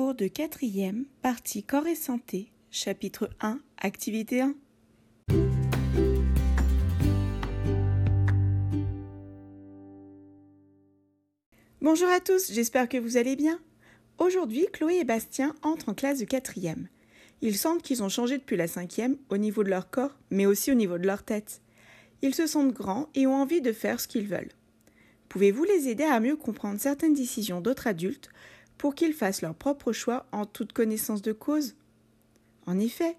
Cours de quatrième, partie corps et santé, chapitre 1, activité 1. Bonjour à tous, j'espère que vous allez bien. Aujourd'hui, Chloé et Bastien entrent en classe de quatrième. Il semble qu'ils ont changé depuis la cinquième au niveau de leur corps, mais aussi au niveau de leur tête. Ils se sentent grands et ont envie de faire ce qu'ils veulent. Pouvez-vous les aider à mieux comprendre certaines décisions d'autres adultes pour qu'ils fassent leur propre choix en toute connaissance de cause En effet,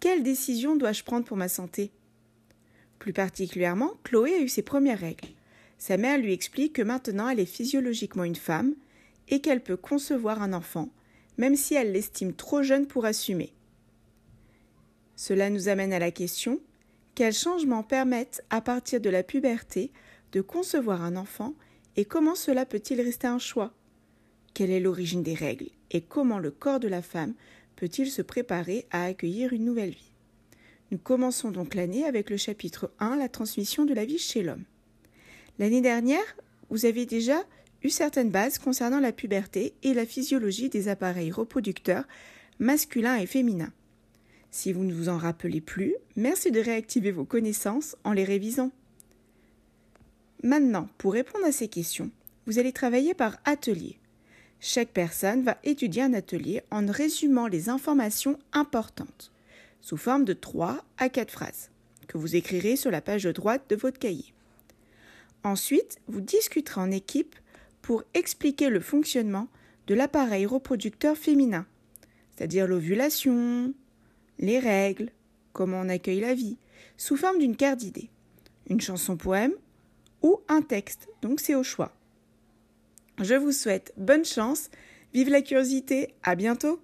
quelle décision dois-je prendre pour ma santé? Plus particulièrement, Chloé a eu ses premières règles. Sa mère lui explique que maintenant elle est physiologiquement une femme et qu'elle peut concevoir un enfant, même si elle l'estime trop jeune pour assumer. Cela nous amène à la question quels changements permettent, à partir de la puberté, de concevoir un enfant et comment cela peut-il rester un choix? Quelle est l'origine des règles et comment le corps de la femme peut-il se préparer à accueillir une nouvelle vie? Nous commençons donc l'année avec le chapitre 1, la transmission de la vie chez l'homme. L'année dernière, vous avez déjà eu certaines bases concernant la puberté et la physiologie des appareils reproducteurs masculins et féminins. Si vous ne vous en rappelez plus, merci de réactiver vos connaissances en les révisant. Maintenant, pour répondre à ces questions, vous allez travailler par atelier. Chaque personne va étudier un atelier en résumant les informations importantes, sous forme de 3 à 4 phrases, que vous écrirez sur la page droite de votre cahier. Ensuite, vous discuterez en équipe pour expliquer le fonctionnement de l'appareil reproducteur féminin, c'est-à-dire l'ovulation, les règles, comment on accueille la vie, sous forme d'une carte d'idées, une chanson poème ou un texte, donc c'est au choix. Je vous souhaite bonne chance, vive la curiosité, à bientôt